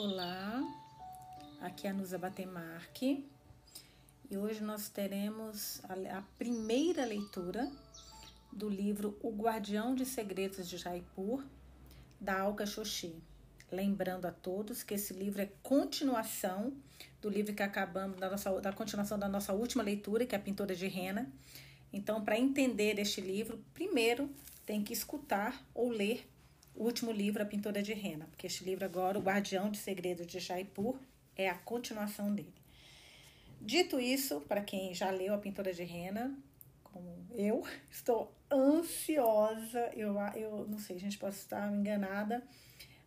Olá, aqui é a Nusa Batemarque e hoje nós teremos a, a, primeira leitura do livro O Guardião de Segredos de Jaipur, da Alka Xoxi. Lembrando a todos que esse livro é continuação do livro que acabamos, da, nossa, da continuação da nossa última leitura, que é a Pintora de Rena. Então, para entender este livro, primeiro tem que escutar ou ler o último livro, A Pintora de Rena, porque este livro agora, O Guardião de Segredos de Jaipur, é a continuação dele. Dito isso, para quem já leu A Pintora de Rena, como eu, estou ansiosa, eu, eu não sei, a gente pode estar enganada,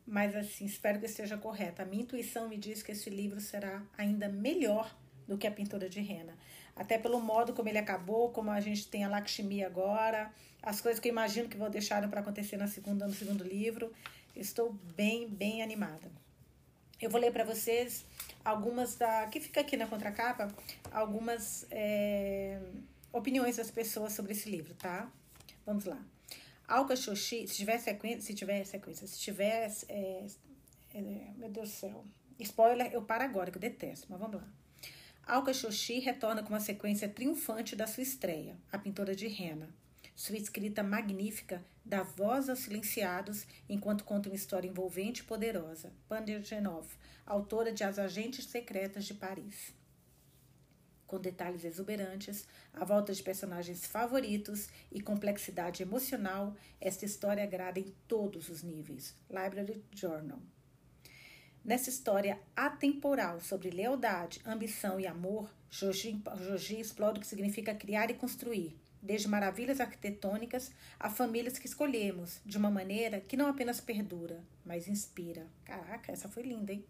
mas assim, espero que esteja correta. A minha intuição me diz que esse livro será ainda melhor do que A Pintora de Rena. Até pelo modo como ele acabou, como a gente tem a Lakshmi agora, as coisas que eu imagino que vou deixar para acontecer na segunda, no segundo livro. Estou bem, bem animada. Eu vou ler para vocês algumas da. que fica aqui na contracapa, algumas é, opiniões das pessoas sobre esse livro, tá? Vamos lá. Alka Xoxi, se tiver sequência, se tiver sequência, se tiver. É, é, meu Deus do céu. Spoiler, eu paro agora, que eu detesto, mas vamos lá. Alka Xoxi retorna com uma sequência triunfante da sua estreia, A Pintora de Rena, sua escrita magnífica dá voz aos silenciados enquanto conta uma história envolvente e poderosa. Genov, autora de As Agentes Secretas de Paris. Com detalhes exuberantes, a volta de personagens favoritos e complexidade emocional, esta história agrada em todos os níveis. Library Journal. Nessa história atemporal sobre lealdade, ambição e amor, Joji explora o que significa criar e construir, desde maravilhas arquitetônicas a famílias que escolhemos, de uma maneira que não apenas perdura, mas inspira. Caraca, essa foi linda, hein?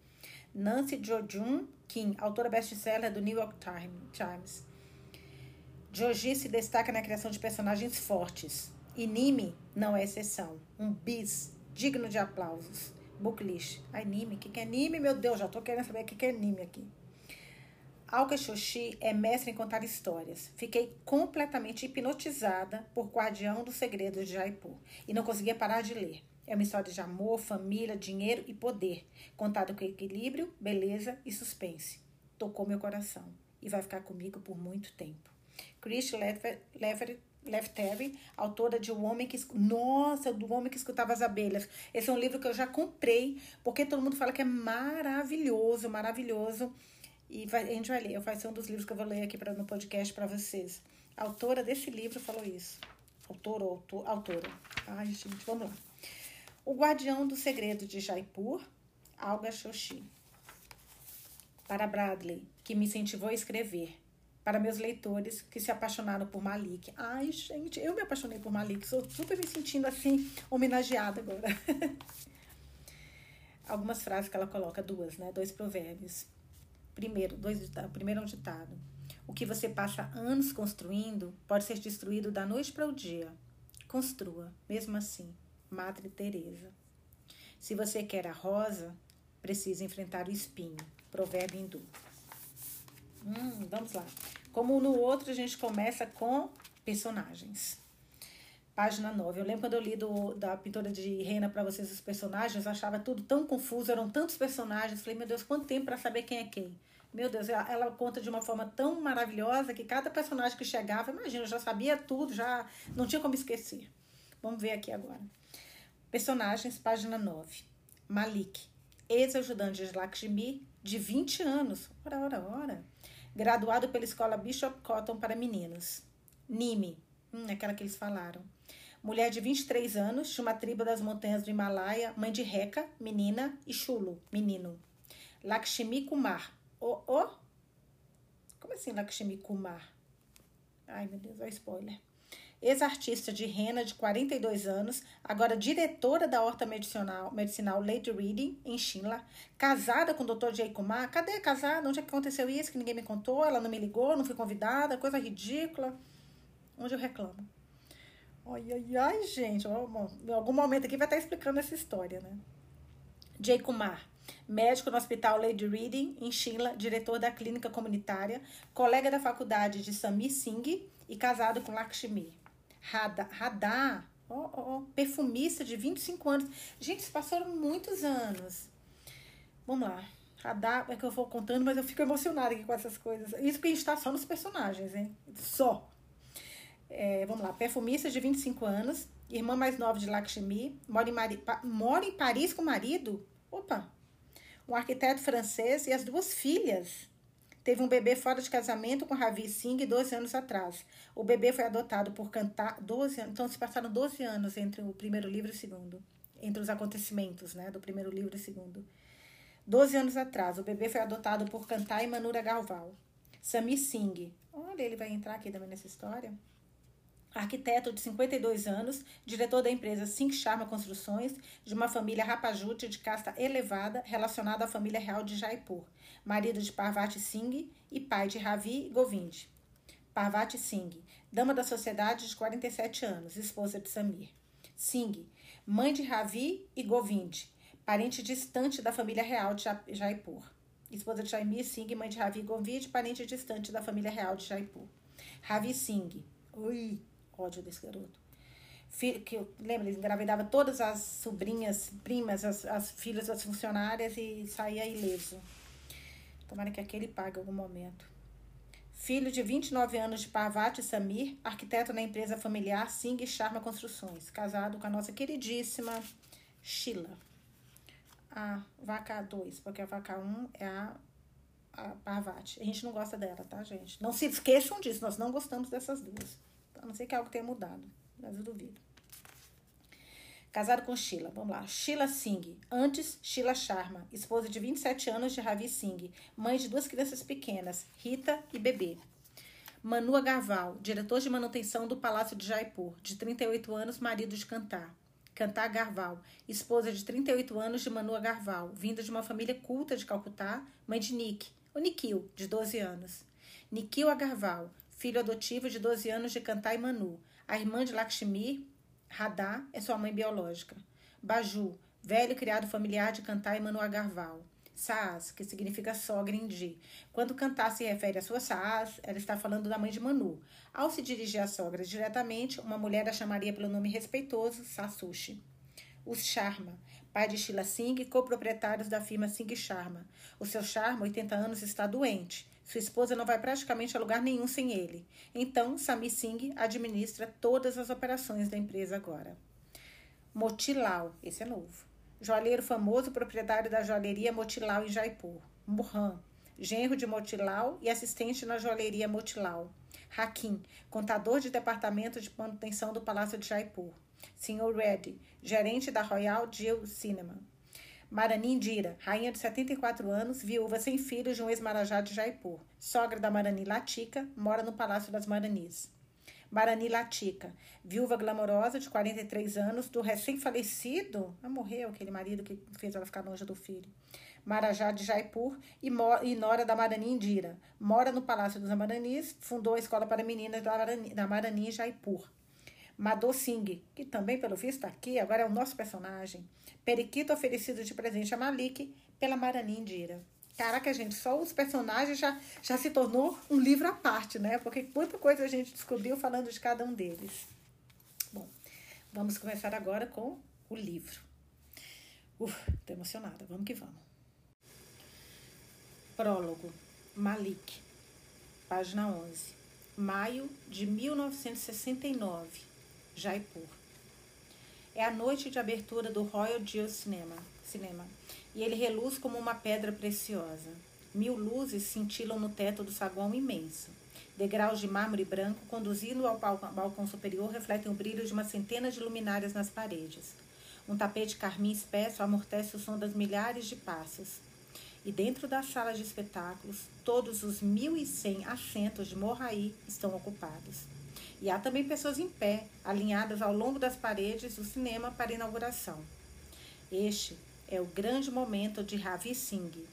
Nancy Jojun Kim, autora best-seller do New York Times. Joji se destaca na criação de personagens fortes. E Nimi não é exceção. Um bis digno de aplausos. Booklist. Ai, Nimi, o que, que é Nimi? Meu Deus, já tô querendo saber o que, que é Nimi aqui. Alka Xoxi é mestre em contar histórias. Fiquei completamente hipnotizada por Guardião dos Segredos de Jaipur e não conseguia parar de ler. É uma história de amor, família, dinheiro e poder, contada com equilíbrio, beleza e suspense. Tocou meu coração e vai ficar comigo por muito tempo. Chris Leftery, autora de O Homem que Nossa, do Homem que Escutava as Abelhas. Esse é um livro que eu já comprei, porque todo mundo fala que é maravilhoso, maravilhoso. E vai, a gente vai ler. Vai ser um dos livros que eu vou ler aqui pra, no podcast para vocês. A autora desse livro falou isso. Autor autor, autora. Ai, gente, vamos lá. O Guardião do Segredo de Jaipur, Alga Xoxi. Para Bradley, que me incentivou a escrever. Para meus leitores que se apaixonaram por Malik. Ai, gente, eu me apaixonei por Malik. Estou super me sentindo assim, homenageada agora. Algumas frases que ela coloca, duas, né? Dois provérbios. Primeiro, dois ditados. Primeiro é um ditado. O que você passa anos construindo pode ser destruído da noite para o dia. Construa, mesmo assim. Madre Teresa. Se você quer a rosa, precisa enfrentar o espinho. Provérbio hindu. Hum, vamos lá. Como no outro, a gente começa com personagens. Página 9. Eu lembro quando eu li do, da pintora de Rena para vocês os personagens, eu achava tudo tão confuso, eram tantos personagens. Falei, meu Deus, quanto tempo para saber quem é quem? Meu Deus, ela, ela, conta de uma forma tão maravilhosa que cada personagem que chegava, imagina, eu já sabia tudo, já não tinha como esquecer. Vamos ver aqui agora. Personagens, página 9. Malik, ex-ajudante de Lakshmi, de 20 anos. Ora, ora, ora. Graduado pela escola Bishop Cotton para meninos. Nimi, hum, aquela que eles falaram. Mulher de 23 anos, de uma tribo das montanhas do Himalaia, mãe de Reka, menina, e Chulo, menino. Lakshmi Kumar, o, o? Como assim Lakshmi Kumar? Ai, meu Deus, olha spoiler. Ex-artista de rena de 42 anos, agora diretora da horta medicinal, medicinal Lady Reading, em Shimla, casada com o Dr. Jay Kumar. Cadê casada? Onde é que aconteceu isso? Que ninguém me contou, ela não me ligou, não fui convidada, coisa ridícula. Onde eu reclamo? Ai, ai, ai, gente. Em algum momento aqui vai estar explicando essa história, né? Jay Kumar, médico no Hospital Lady Reading, em Shimla, diretor da clínica comunitária, colega da faculdade de Sami Singh e casado com Lakshmi. Radha, Radha oh, oh, perfumista de 25 anos. Gente, se passaram muitos anos. Vamos lá. Radar é que eu vou contando, mas eu fico emocionada aqui com essas coisas. Isso porque a gente tá só nos personagens, hein? Só. É, vamos lá. Perfumista de 25 anos, irmã mais nova de Lakshmi, mora em, Mari, mora em Paris com o marido. Opa! Um arquiteto francês e as duas filhas. Teve um bebê fora de casamento com Ravi Singh 12 anos atrás. O bebê foi adotado por cantar 12 anos. Então se passaram 12 anos entre o primeiro livro e o segundo. Entre os acontecimentos, né? Do primeiro livro e o segundo. 12 anos atrás, o bebê foi adotado por Cantar e Manura Galval. Sami Singh. Olha, ele vai entrar aqui também nessa história. Arquiteto de 52 anos, diretor da empresa Singh Sharma Construções, de uma família rapajute de casta elevada relacionada à família real de Jaipur. Marido de Parvati Singh e pai de Ravi Govind. Parvati Singh, dama da sociedade de 47 anos, esposa de Samir. Singh, mãe de Ravi e Govind, parente distante da família real de Jaipur. Esposa de Jaimir Singh, mãe de Ravi Govind, parente distante da família real de Jaipur. Ravi Singh. Ui, ódio desse garoto. Que lembra, ele engravidava todas as sobrinhas, primas, as, as filhas das funcionárias e saía ileso. Tomara que aquele pague algum momento. Filho de 29 anos de Parvati Samir, arquiteto na empresa familiar Singh Sharma Construções, casado com a nossa queridíssima Sheila a vaca 2, porque a vaca 1 um é a, a Parvati. A gente não gosta dela, tá, gente? Não se esqueçam disso, nós não gostamos dessas duas. A não ser que algo tenha mudado, mas eu duvido. Casado com Sheila, vamos lá. Sheila Singh, antes Sheila Sharma, esposa de 27 anos de Ravi Singh, mãe de duas crianças pequenas, Rita e Bebê. Manu Agarwal, diretor de manutenção do Palácio de Jaipur, de 38 anos, marido de Cantar. Cantar Garval, esposa de 38 anos de Manu Garval, vinda de uma família culta de Calcutá, mãe de Nick, o Nikhil, de 12 anos. Nikhil Agarwal, filho adotivo de 12 anos de Cantar e Manu. A irmã de Lakshmi, Radha, é sua mãe biológica. Baju, velho criado familiar de Cantar e Manu Agarwal. Saas, que significa sogra em Di. Quando Cantar se refere à sua Saas, ela está falando da mãe de Manu. Ao se dirigir à sogra diretamente, uma mulher a chamaria pelo nome respeitoso Sasushi. Os Sharma, pai de Sheila Singh e coproprietários da firma Singh Sharma. O seu Sharma, 80 anos, está doente. Sua esposa não vai praticamente a lugar nenhum sem ele. Então, Sami Singh administra todas as operações da empresa agora. Motilal, esse é novo joalheiro famoso, proprietário da joalheria Motilal em Jaipur. Murhan, genro de Motilal e assistente na joalheria Motilal. Hakim, contador de departamento de manutenção do Palácio de Jaipur. Sr. Reddy, gerente da Royal Jill Cinema. Marani Indira, rainha de 74 anos, viúva sem filhos de um ex-marajá de Jaipur. Sogra da Marani Latika, mora no Palácio das Maranis. Marani Latica, viúva glamourosa de 43 anos, do recém-falecido, ah, morreu aquele marido que fez ela ficar longe do filho, Marajá de Jaipur e, e Nora da Marani Indira. Mora no Palácio dos Maranis, fundou a escola para meninas da Marani, da Marani Jaipur. Madhu Singh, que também, pelo visto, está aqui, agora é o nosso personagem. Periquito oferecido de presente a Malik pela Marani Indira. Caraca, gente, só os personagens já, já se tornou um livro à parte, né? Porque quanta coisa a gente descobriu falando de cada um deles. Bom, vamos começar agora com o livro. Uf, tô emocionada, vamos que vamos. Prólogo, Malik, página 11. Maio de 1969, Jaipur. É a noite de abertura do Royal Jill Cinema. Cinema e ele reluz como uma pedra preciosa. Mil luzes cintilam no teto do saguão imenso. Degraus de mármore branco, conduzindo ao balcão superior, refletem o brilho de uma centena de luminárias nas paredes. Um tapete carmim espesso amortece o som das milhares de passos. E dentro da sala de espetáculos, todos os 1.100 assentos de Morraí estão ocupados. E há também pessoas em pé, alinhadas ao longo das paredes do cinema para inauguração. Este é o grande momento de Ravi Singh.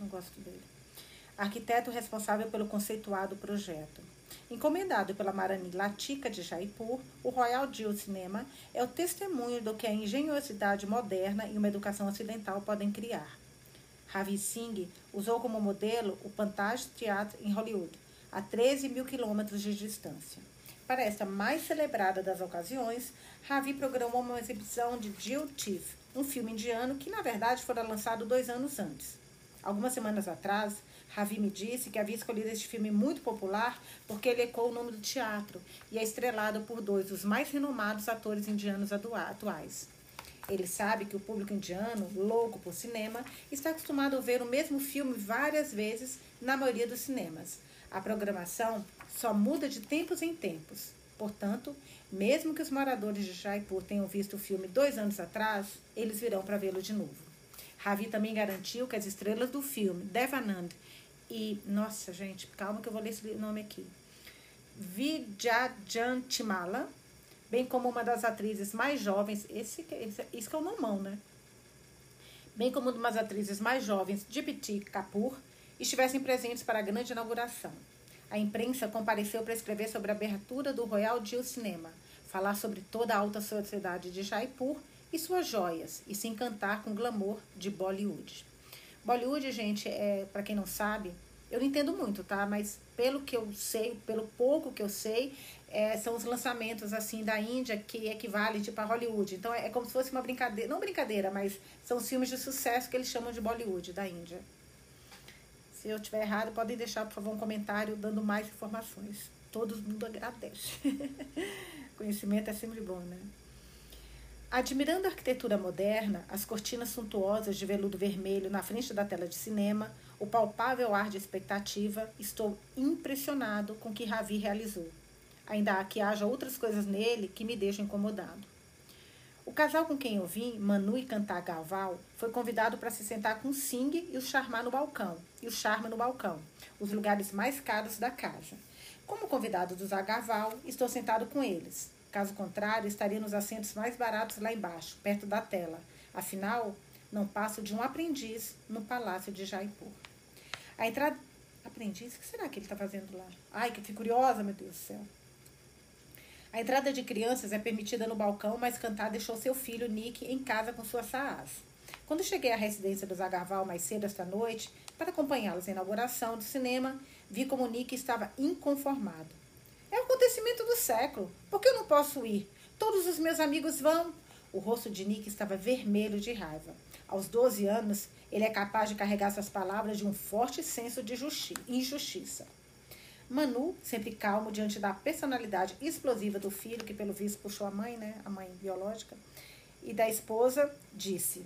Não gosto dele. Arquiteto responsável pelo conceituado projeto. Encomendado pela Marani Latica de Jaipur, o Royal Jill Cinema é o testemunho do que a engenhosidade moderna e uma educação ocidental podem criar. Ravi Singh usou como modelo o Pantage Theatre em Hollywood, a 13 mil quilômetros de distância. Para esta mais celebrada das ocasiões, Ravi programou uma exibição de Jill Tiff, um filme indiano que, na verdade, fora lançado dois anos antes. Algumas semanas atrás, Ravi me disse que havia escolhido este filme muito popular porque ele ecoou o nome do teatro e é estrelado por dois dos mais renomados atores indianos atuais. Ele sabe que o público indiano, louco por cinema, está acostumado a ver o mesmo filme várias vezes na maioria dos cinemas. A programação só muda de tempos em tempos. Portanto, mesmo que os moradores de Jaipur tenham visto o filme dois anos atrás, eles virão para vê-lo de novo. Ravi também garantiu que as estrelas do filme, Devanand e. Nossa, gente, calma que eu vou ler esse nome aqui. Vijayantimala, bem como uma das atrizes mais jovens, esse, esse, isso que é o nomão, né? Bem como uma das atrizes mais jovens, Dipti Kapoor, estivessem presentes para a grande inauguração. A imprensa compareceu para escrever sobre a abertura do Royal Jill Cinema, falar sobre toda a alta sociedade de Jaipur e suas joias e se encantar com o glamour de Bollywood. Bollywood, gente, é para quem não sabe, eu não entendo muito, tá? Mas pelo que eu sei, pelo pouco que eu sei, é, são os lançamentos assim da Índia que equivalem tipo a Hollywood. Então é, é como se fosse uma brincadeira, não brincadeira, mas são os filmes de sucesso que eles chamam de Bollywood da Índia. Se eu estiver errado, podem deixar, por favor, um comentário dando mais informações. Todo mundo agradece. Conhecimento é sempre bom, né? Admirando a arquitetura moderna, as cortinas suntuosas de veludo vermelho na frente da tela de cinema, o palpável ar de expectativa, estou impressionado com o que Ravi realizou. Ainda há que haja outras coisas nele que me deixam incomodado. O casal com quem eu vim, Manu e Cantar Gaval, foi convidado para se sentar com Singh e o charmar no balcão, e o charme no balcão, os lugares mais caros da casa. Como convidado dos Agaval, estou sentado com eles. Caso contrário, estaria nos assentos mais baratos lá embaixo, perto da tela. Afinal, não passo de um aprendiz no palácio de Jaipur. A entrada. Aprendiz? O que será que ele está fazendo lá? Ai, que curiosa, meu Deus do céu. A entrada de crianças é permitida no balcão, mas Cantar deixou seu filho, Nick, em casa com sua Saaz. Quando cheguei à residência dos Agarval mais cedo esta noite, para acompanhá-los à inauguração do cinema, vi como Nick estava inconformado. É o acontecimento do século. Por que eu não posso ir? Todos os meus amigos vão. O rosto de Nick estava vermelho de raiva. Aos 12 anos, ele é capaz de carregar suas palavras de um forte senso de injustiça. Manu, sempre calmo diante da personalidade explosiva do filho, que pelo visto puxou a mãe, né? A mãe biológica, e da esposa, disse: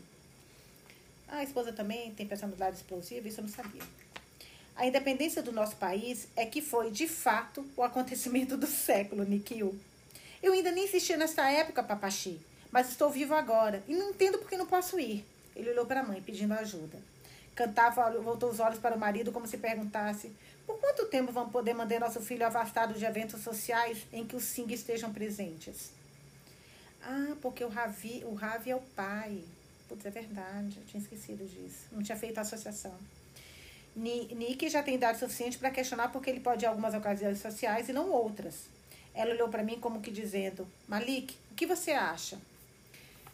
A esposa também tem personalidade explosiva, isso eu não sabia. A independência do nosso país é que foi, de fato, o acontecimento do século, Nikio. Eu ainda nem existia nessa época, papaxi, mas estou vivo agora e não entendo por que não posso ir. Ele olhou para a mãe, pedindo ajuda. Cantava, voltou os olhos para o marido como se perguntasse: por quanto tempo vamos poder manter nosso filho afastado de eventos sociais em que os Singh estejam presentes? Ah, porque o Ravi, o Ravi é o pai. Putz, é verdade, eu tinha esquecido disso. Não tinha feito a associação. Nick já tem idade suficiente para questionar porque ele pode ir a algumas ocasiões sociais e não outras. Ela olhou para mim como que dizendo: Malik, o que você acha?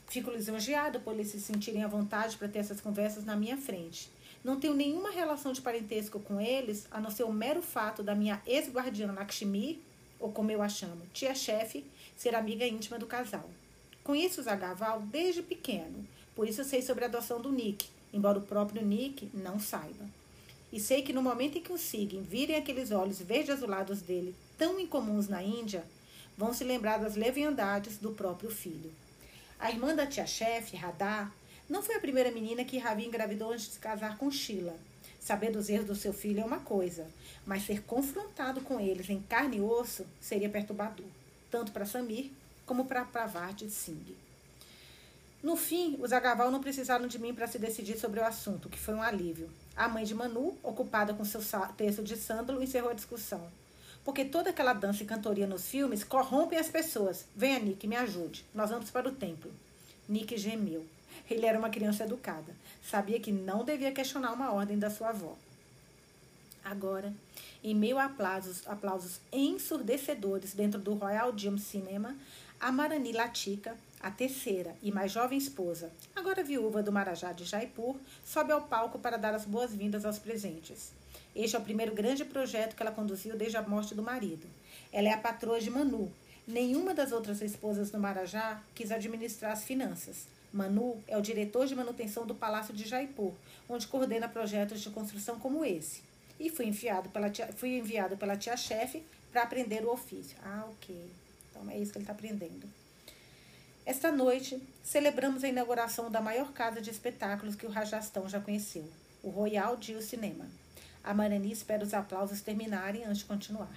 Fico lisonjeado por eles se sentirem à vontade para ter essas conversas na minha frente. Não tenho nenhuma relação de parentesco com eles, a não ser o mero fato da minha ex-guardiã Lakshmi, ou como eu a chamo, tia-chefe, ser amiga íntima do casal. Conheço o Zagaval desde pequeno, por isso sei sobre a adoção do Nick, embora o próprio Nick não saiba. E sei que no momento em que o sigam virem aqueles olhos verde-azulados dele, tão incomuns na Índia, vão se lembrar das leviandades do próprio filho. A irmã da tia-chefe, Radha, não foi a primeira menina que Ravi engravidou antes de se casar com Sheila. Saber dos erros do seu filho é uma coisa, mas ser confrontado com eles em carne e osso seria perturbador, tanto para Samir como para Pravati Singh. No fim, os Agaval não precisaram de mim para se decidir sobre o assunto, que foi um alívio. A mãe de Manu, ocupada com seu texto de sândalo, encerrou a discussão. Porque toda aquela dança e cantoria nos filmes corrompem as pessoas. Venha, Nick, me ajude. Nós vamos para o templo. Nick gemeu. Ele era uma criança educada. Sabia que não devia questionar uma ordem da sua avó. Agora, em meio a aplausos, aplausos ensurdecedores dentro do Royal Gym Cinema, a Marani Latica a terceira e mais jovem esposa, agora viúva do Marajá de Jaipur, sobe ao palco para dar as boas-vindas aos presentes. Este é o primeiro grande projeto que ela conduziu desde a morte do marido. Ela é a patroa de Manu. Nenhuma das outras esposas do Marajá quis administrar as finanças. Manu é o diretor de manutenção do Palácio de Jaipur, onde coordena projetos de construção como esse. E fui enviado pela tia, fui enviado pela tia-chefe para aprender o ofício. Ah, ok. Então é isso que ele está aprendendo. Esta noite, celebramos a inauguração da maior casa de espetáculos que o Rajastão já conheceu, o Royal Dio Cinema. A Marani espera os aplausos terminarem antes de continuar.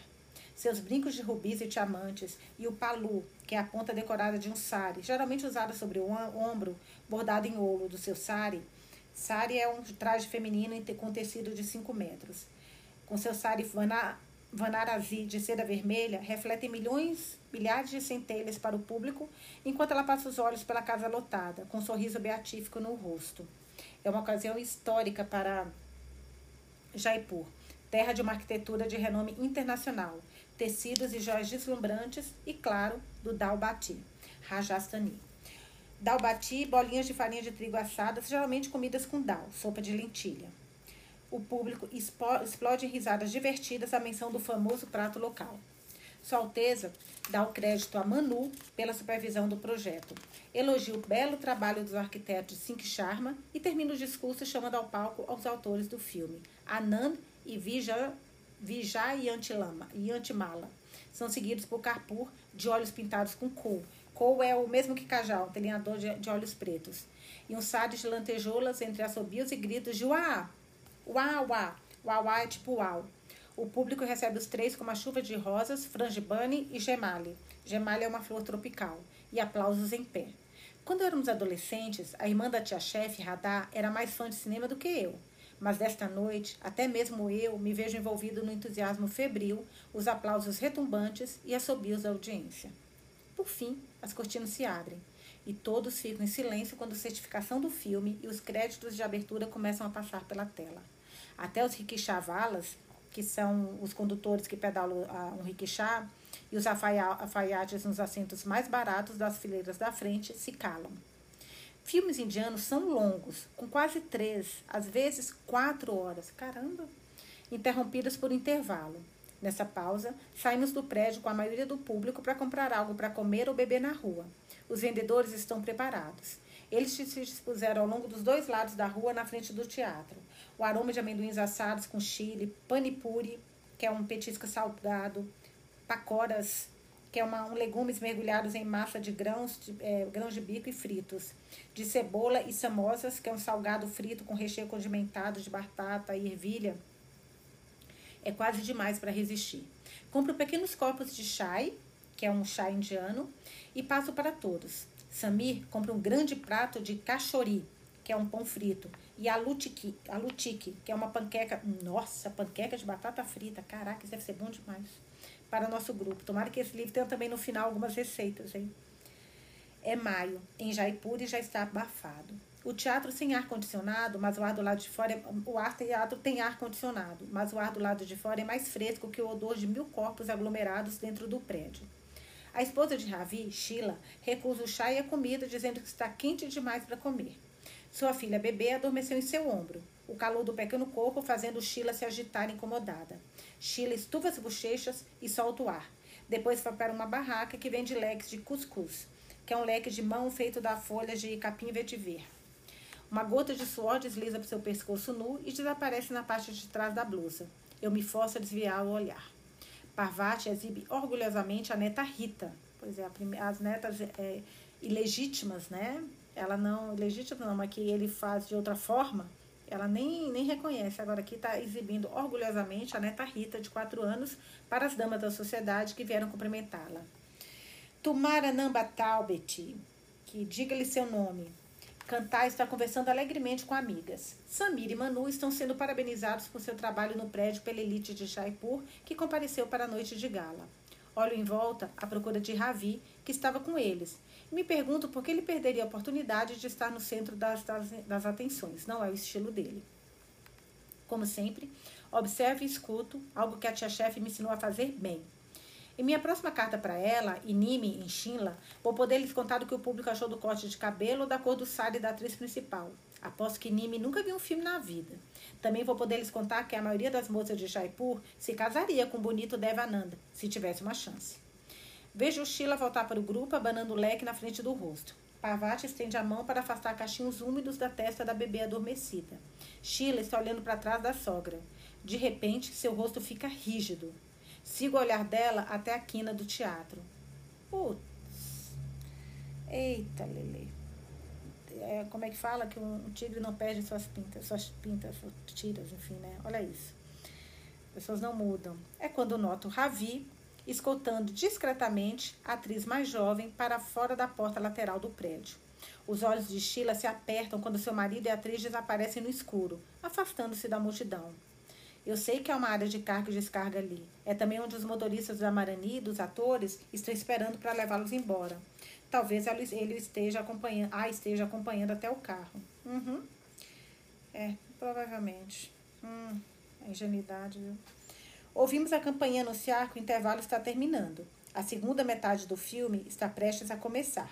Seus brincos de rubis e diamantes e o palu, que é a ponta decorada de um sari, geralmente usada sobre o ombro, bordado em ouro do seu sari. Sari é um traje feminino com tecido de 5 metros. Com seu sari Vanarasi de seda vermelha refletem milhões, milhares de centelhas para o público, enquanto ela passa os olhos pela casa lotada, com um sorriso beatífico no rosto. É uma ocasião histórica para Jaipur, terra de uma arquitetura de renome internacional, tecidos e joias deslumbrantes e, claro, do Dal Bati, Rajasthani. Dal Bati, bolinhas de farinha de trigo assadas, geralmente comidas com dal, sopa de lentilha o público explode em risadas divertidas à menção do famoso prato local. Sua Alteza dá o crédito a Manu pela supervisão do projeto. Elogia o belo trabalho dos arquitetos Sink Sharma e termina o discurso chamando ao palco os autores do filme, Anand e Vijay, Vijay Yantimala. São seguidos por Karpur, de olhos pintados com kohl. Kohl é o mesmo que Kajal, um delineador de, de olhos pretos. E um sade de lantejoulas entre assobios e gritos de uá, Uau, uau. Uau, é tipo uau. O público recebe os três com uma chuva de rosas, frangipane e gemale. Gemale é uma flor tropical. E aplausos em pé. Quando éramos adolescentes, a irmã da tia-chefe, Radar, era mais fã de cinema do que eu. Mas desta noite, até mesmo eu me vejo envolvido no entusiasmo febril, os aplausos retumbantes e assobios da audiência. Por fim, as cortinas se abrem e todos ficam em silêncio quando a certificação do filme e os créditos de abertura começam a passar pela tela. Até os riquixavalas, que são os condutores que pedalam um riquixá, e os alfaiates nos assentos mais baratos das fileiras da frente se calam. Filmes indianos são longos, com quase três, às vezes quatro horas. Caramba! Interrompidas por intervalo. Nessa pausa, saímos do prédio com a maioria do público para comprar algo para comer ou beber na rua. Os vendedores estão preparados. Eles se dispuseram ao longo dos dois lados da rua na frente do teatro o aroma de amendoins assados com chile, panipuri, que é um petisco salgado, pacoras, que é uma, um legumes mergulhados em massa de grãos de, é, grãos de bico e fritos, de cebola e samosas, que é um salgado frito com recheio condimentado de batata e ervilha. É quase demais para resistir. Compro pequenos copos de chai, que é um chá indiano, e passo para todos. Samir compra um grande prato de cachori, que é um pão frito, e a lutiki, a lutiki, que é uma panqueca, nossa, panqueca de batata frita, caraca, isso deve ser bom demais para o nosso grupo. Tomara que esse livro tenha também no final algumas receitas, hein? É maio, em Jaipur e já está abafado. O teatro sem ar condicionado, mas o ar do lado de fora, é, o ar teatro tem ar condicionado, mas o ar do lado de fora é mais fresco que o odor de mil corpos aglomerados dentro do prédio. A esposa de Ravi, Sheila, recusa o chá e a comida, dizendo que está quente demais para comer. Sua filha bebê adormeceu em seu ombro, o calor do pequeno corpo fazendo Sheila se agitar incomodada. Sheila estufa as bochechas e solta o ar. Depois vai para uma barraca que vende leques de cuscuz, que é um leque de mão feito da folha de capim vetiver. Uma gota de suor desliza para seu pescoço nu e desaparece na parte de trás da blusa. Eu me forço a desviar o olhar. Parvati exibe orgulhosamente a neta Rita. Pois é, as netas é, ilegítimas, né? ela não, legítima não, mas que ele faz de outra forma, ela nem, nem reconhece. Agora aqui está exibindo orgulhosamente a neta Rita, de 4 anos, para as damas da sociedade que vieram cumprimentá-la. Tumara Namba Talbet, que diga-lhe seu nome. Cantar está conversando alegremente com amigas. Samir e Manu estão sendo parabenizados por seu trabalho no prédio pela elite de Jaipur, que compareceu para a noite de gala. Olho em volta à procura de Ravi, que estava com eles, me pergunto por que ele perderia a oportunidade de estar no centro das, das, das atenções. Não é o estilo dele. Como sempre, observo e escuto, algo que a tia-chefe me ensinou a fazer bem. Em minha próxima carta para ela, Inime, em Shinla, vou poder lhes contar o que o público achou do corte de cabelo ou da cor do sari da atriz principal. Aposto que Inime nunca viu um filme na vida. Também vou poder lhes contar que a maioria das moças de Jaipur se casaria com o bonito Devananda, se tivesse uma chance. Vejo Sheila voltar para o grupo, abanando o leque na frente do rosto. Parvati estende a mão para afastar cachinhos úmidos da testa da bebê adormecida. Sheila está olhando para trás da sogra. De repente, seu rosto fica rígido. Sigo o olhar dela até a quina do teatro. Putz. Eita, Lele. É, como é que fala que um tigre não perde suas pintas, suas pintas, tiras, enfim, né? Olha isso. As pessoas não mudam. É quando noto Ravi escoltando discretamente a atriz mais jovem para fora da porta lateral do prédio. Os olhos de Sheila se apertam quando seu marido e a atriz desaparecem no escuro, afastando-se da multidão. Eu sei que há uma área de carga e descarga ali. É também onde os motoristas do Amarani, dos atores, estão esperando para levá-los embora. Talvez ele esteja acompanhando, a esteja acompanhando até o carro. Uhum. É, provavelmente. Hum, a ingenuidade, viu? Ouvimos a campanha anunciar que o intervalo está terminando. A segunda metade do filme está prestes a começar.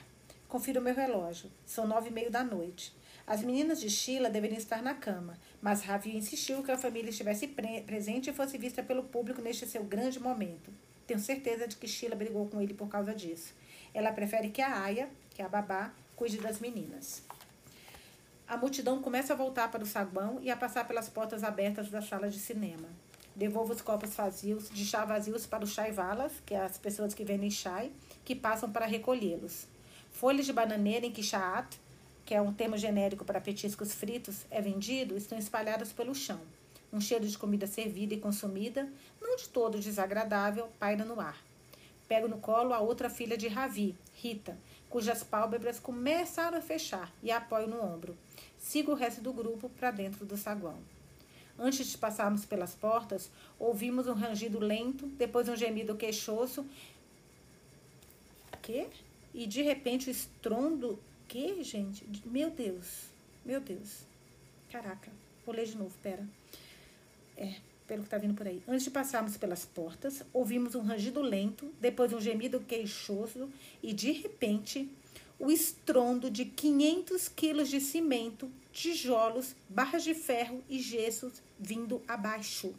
Confiro meu relógio. São nove e meio da noite. As meninas de Sheila deveriam estar na cama, mas Ravi insistiu que a família estivesse presente e fosse vista pelo público neste seu grande momento. Tenho certeza de que Sheila brigou com ele por causa disso. Ela prefere que a Aya, que é a babá, cuide das meninas. A multidão começa a voltar para o saguão e a passar pelas portas abertas da sala de cinema. Devolvo os copos vazios, de chá vazios para os chai-valas, que é as pessoas que vendem chai, que passam para recolhê-los. Folhas de bananeira em Kishaat, que é um termo genérico para petiscos fritos, é vendido, estão espalhadas pelo chão. Um cheiro de comida servida e consumida, não de todo desagradável, paira no ar. Pego no colo a outra filha de Ravi, Rita, cujas pálpebras começaram a fechar e apoio no ombro. Sigo o resto do grupo para dentro do saguão. Antes de passarmos pelas portas, ouvimos um rangido lento, depois um gemido queixoso. Quê? E de repente o estrondo quê, gente? Meu Deus. Meu Deus. Caraca. Vou ler de novo, pera. É, pelo que tá vindo por aí. Antes de passarmos pelas portas, ouvimos um rangido lento, depois um gemido queixoso e, de repente, o estrondo de 500 quilos de cimento, tijolos, barras de ferro e gessos vindo abaixo.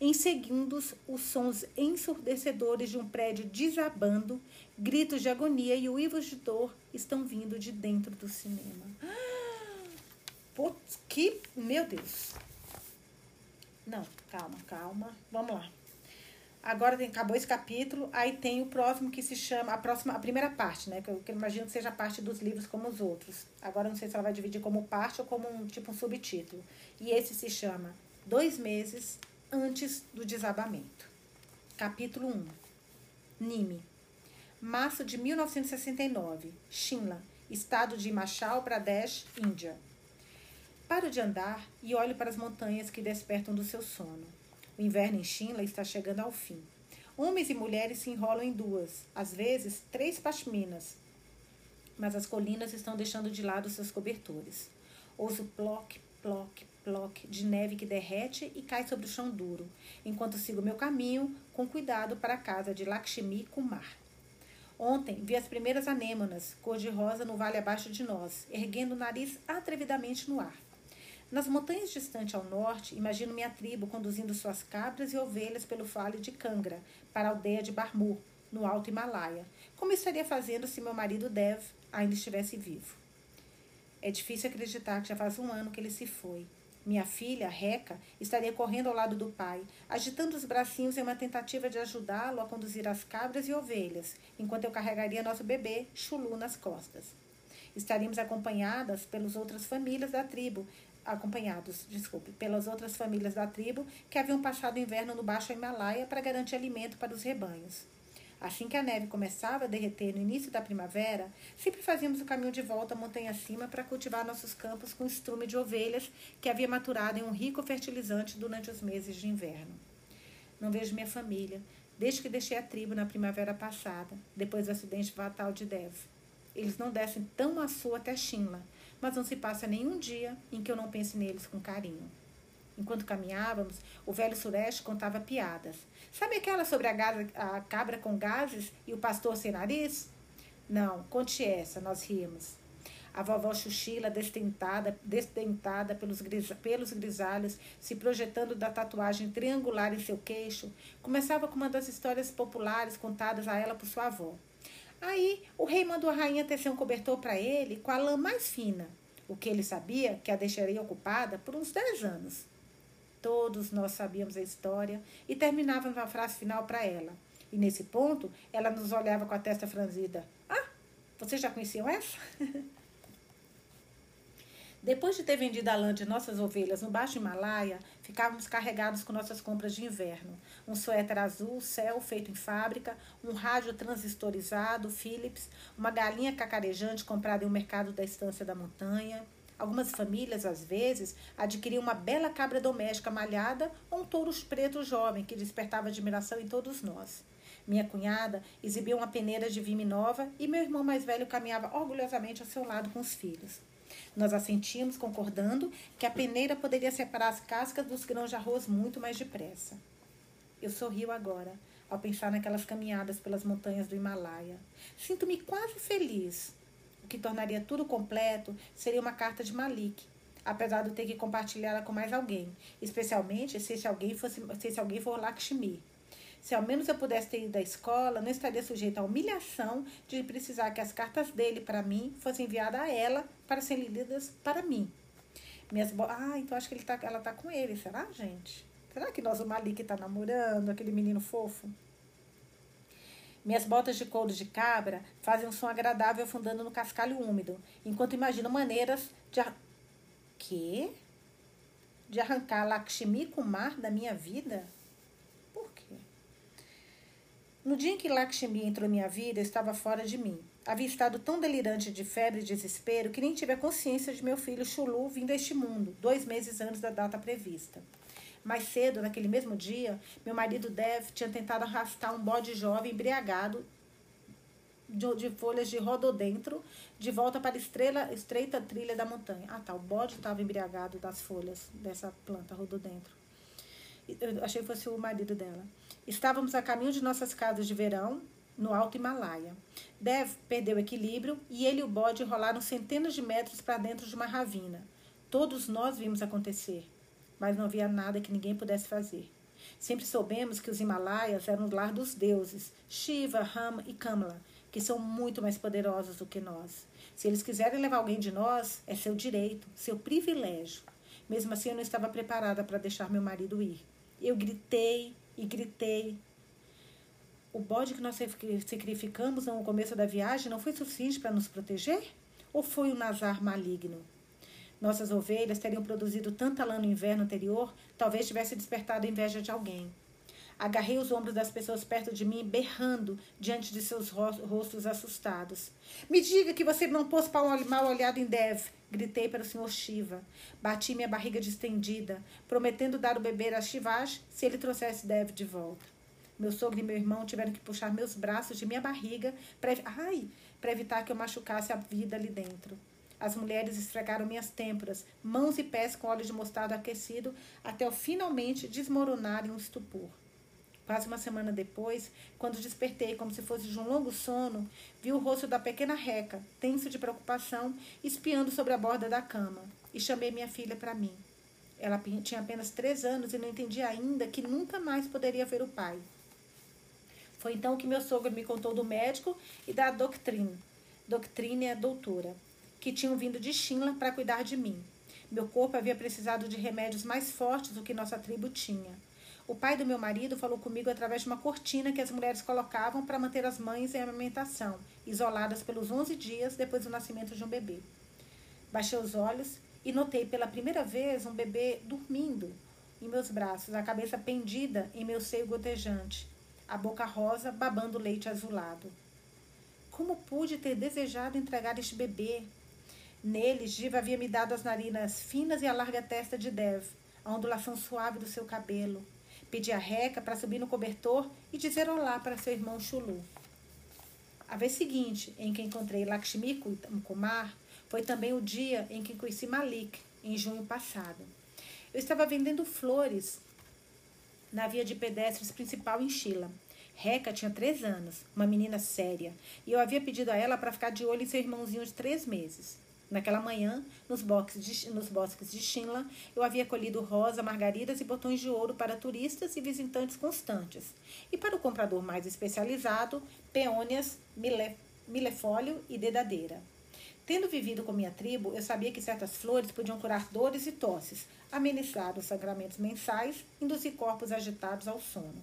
Em segundos, os sons ensurdecedores de um prédio desabando, gritos de agonia e uivos de dor estão vindo de dentro do cinema. Putz, que. Meu Deus. Não, calma, calma. Vamos lá. Agora tem, acabou esse capítulo, aí tem o próximo que se chama, a próxima, a primeira parte, né? Que eu, que eu imagino que seja parte dos livros como os outros. Agora não sei se ela vai dividir como parte ou como um tipo um subtítulo. E esse se chama Dois Meses antes do desabamento. Capítulo 1. Nime. Março de 1969. Shimla, estado de Himachal Pradesh, Índia. Paro de andar e olho para as montanhas que despertam do seu sono. O inverno em Shimla está chegando ao fim. Homens e mulheres se enrolam em duas, às vezes três pashminas, mas as colinas estão deixando de lado seus cobertores. Ouço ploc, ploc, ploc de neve que derrete e cai sobre o chão duro, enquanto sigo meu caminho com cuidado para a casa de Lakshmi Kumar. Ontem vi as primeiras anêmonas, cor-de-rosa, no vale abaixo de nós, erguendo o nariz atrevidamente no ar. Nas montanhas distante ao norte, imagino minha tribo conduzindo suas cabras e ovelhas pelo vale de Kangra para a aldeia de Barmur, no Alto Himalaia, como estaria fazendo se meu marido Dev ainda estivesse vivo. É difícil acreditar que já faz um ano que ele se foi. Minha filha, Reca, estaria correndo ao lado do pai, agitando os bracinhos em uma tentativa de ajudá-lo a conduzir as cabras e ovelhas, enquanto eu carregaria nosso bebê, Chulu, nas costas. Estaríamos acompanhadas pelas outras famílias da tribo, acompanhados, desculpe, pelas outras famílias da tribo que haviam passado o inverno no Baixo Himalaia para garantir alimento para os rebanhos. Assim que a neve começava a derreter no início da primavera, sempre fazíamos o caminho de volta montanha acima para cultivar nossos campos com estrume de ovelhas que havia maturado em um rico fertilizante durante os meses de inverno. Não vejo minha família, desde que deixei a tribo na primavera passada, depois do acidente fatal de Dev. Eles não descem tão a sul até Shimla, mas não se passa nenhum dia em que eu não pense neles com carinho. Enquanto caminhávamos, o velho Sureste contava piadas. Sabe aquela sobre a, a cabra com gases e o pastor sem nariz? Não, conte essa, nós rimos. A vovó Xuxila, desdentada, desdentada pelos, pelos grisalhos, se projetando da tatuagem triangular em seu queixo, começava com uma das histórias populares contadas a ela por sua avó. Aí o rei mandou a rainha tecer um cobertor para ele com a lã mais fina, o que ele sabia que a deixaria ocupada por uns 10 anos. Todos nós sabíamos a história e terminávamos a frase final para ela. E nesse ponto, ela nos olhava com a testa franzida. Ah, vocês já conheciam essa? Depois de ter vendido a lã de nossas ovelhas no Baixo Himalaia, ficávamos carregados com nossas compras de inverno. Um suéter azul, céu feito em fábrica, um rádio transistorizado, Philips, uma galinha cacarejante comprada em um mercado da estância da montanha. Algumas famílias, às vezes, adquiriam uma bela cabra doméstica malhada ou um touro preto jovem que despertava admiração em todos nós. Minha cunhada exibia uma peneira de vime nova e meu irmão mais velho caminhava orgulhosamente ao seu lado com os filhos. Nós assentimos, concordando que a peneira poderia separar as cascas dos grãos de arroz muito mais depressa. Eu sorrio agora, ao pensar naquelas caminhadas pelas montanhas do Himalaia. Sinto-me quase feliz. O que tornaria tudo completo seria uma carta de Malik, apesar de eu ter que compartilhá-la com mais alguém, especialmente se esse alguém, fosse, se esse alguém for Lakshmi. Se ao menos eu pudesse ter ido à escola, não estaria sujeita à humilhação de precisar que as cartas dele para mim fossem enviadas a ela para serem lidas para mim. Minhas bo... Ah, então acho que ele tá, ela tá com ele, será, gente? Será que nós o Malik tá namorando, aquele menino fofo? Minhas botas de couro de cabra fazem um som agradável afundando no cascalho úmido, enquanto imagino maneiras de. Ar... Quê? De arrancar Lakshmi Kumar da minha vida? No dia em que Lakshmi entrou em minha vida, eu estava fora de mim. Havia estado tão delirante de febre e desespero que nem tive a consciência de meu filho Chulu vindo a este mundo, dois meses antes da data prevista. Mais cedo, naquele mesmo dia, meu marido Dev tinha tentado arrastar um bode jovem embriagado de, folhas de rododentro de volta para a estrela, estreita trilha da montanha. Ah, tá. O bode estava embriagado das folhas dessa planta rododentro. Eu achei que fosse o marido dela. Estávamos a caminho de nossas casas de verão, no Alto Himalaia. Dev perdeu o equilíbrio e ele e o bode rolaram centenas de metros para dentro de uma ravina. Todos nós vimos acontecer, mas não havia nada que ninguém pudesse fazer. Sempre soubemos que os Himalaias eram o lar dos deuses, Shiva, Rama e Kamala, que são muito mais poderosos do que nós. Se eles quiserem levar alguém de nós, é seu direito, seu privilégio. Mesmo assim, eu não estava preparada para deixar meu marido ir. Eu gritei, e gritei. O bode que nós sacrificamos no começo da viagem não foi suficiente para nos proteger? Ou foi o nazar maligno? Nossas ovelhas teriam produzido tanta lã no inverno anterior, talvez tivesse despertado a inveja de alguém. Agarrei os ombros das pessoas perto de mim, berrando diante de seus rostos assustados. Me diga que você não pôs mal olhado em Dev, gritei para o senhor Shiva. Bati minha barriga distendida, prometendo dar o beber a Shivaj se ele trouxesse Dev de volta. Meu sogro e meu irmão tiveram que puxar meus braços de minha barriga para evitar que eu machucasse a vida ali dentro. As mulheres esfregaram minhas têmporas, mãos e pés com óleo de mostarda aquecido, até eu finalmente desmoronar em um estupor. Quase uma semana depois, quando despertei como se fosse de um longo sono, vi o rosto da pequena Reca, tenso de preocupação, espiando sobre a borda da cama, e chamei minha filha para mim. Ela tinha apenas três anos e não entendia ainda que nunca mais poderia ver o pai. Foi então que meu sogro me contou do médico e da doutrina. Doutrina é doutora, que tinham vindo de Shinla para cuidar de mim. Meu corpo havia precisado de remédios mais fortes do que nossa tribo tinha. O pai do meu marido falou comigo através de uma cortina que as mulheres colocavam para manter as mães em amamentação, isoladas pelos 11 dias depois do nascimento de um bebê. Baixei os olhos e notei pela primeira vez um bebê dormindo em meus braços, a cabeça pendida em meu seio gotejante, a boca rosa babando leite azulado. Como pude ter desejado entregar este bebê? Nele, Giva havia me dado as narinas finas e a larga testa de Dev, a ondulação suave do seu cabelo, Pedi a Reca para subir no cobertor e dizer olá para seu irmão Chulu. A vez seguinte em que encontrei Lakshmi Kumar foi também o dia em que conheci Malik, em junho passado. Eu estava vendendo flores na via de pedestres principal em Sheila. Reca tinha três anos, uma menina séria, e eu havia pedido a ela para ficar de olho em seu irmãozinho de três meses. Naquela manhã, nos, de, nos bosques de Shinla, eu havia colhido rosa, margaridas e botões de ouro para turistas e visitantes constantes. E para o comprador mais especializado, peônias milefólio e dedadeira. Tendo vivido com minha tribo, eu sabia que certas flores podiam curar dores e tosses, amenizar os sangramentos mensais, induzir corpos agitados ao sono.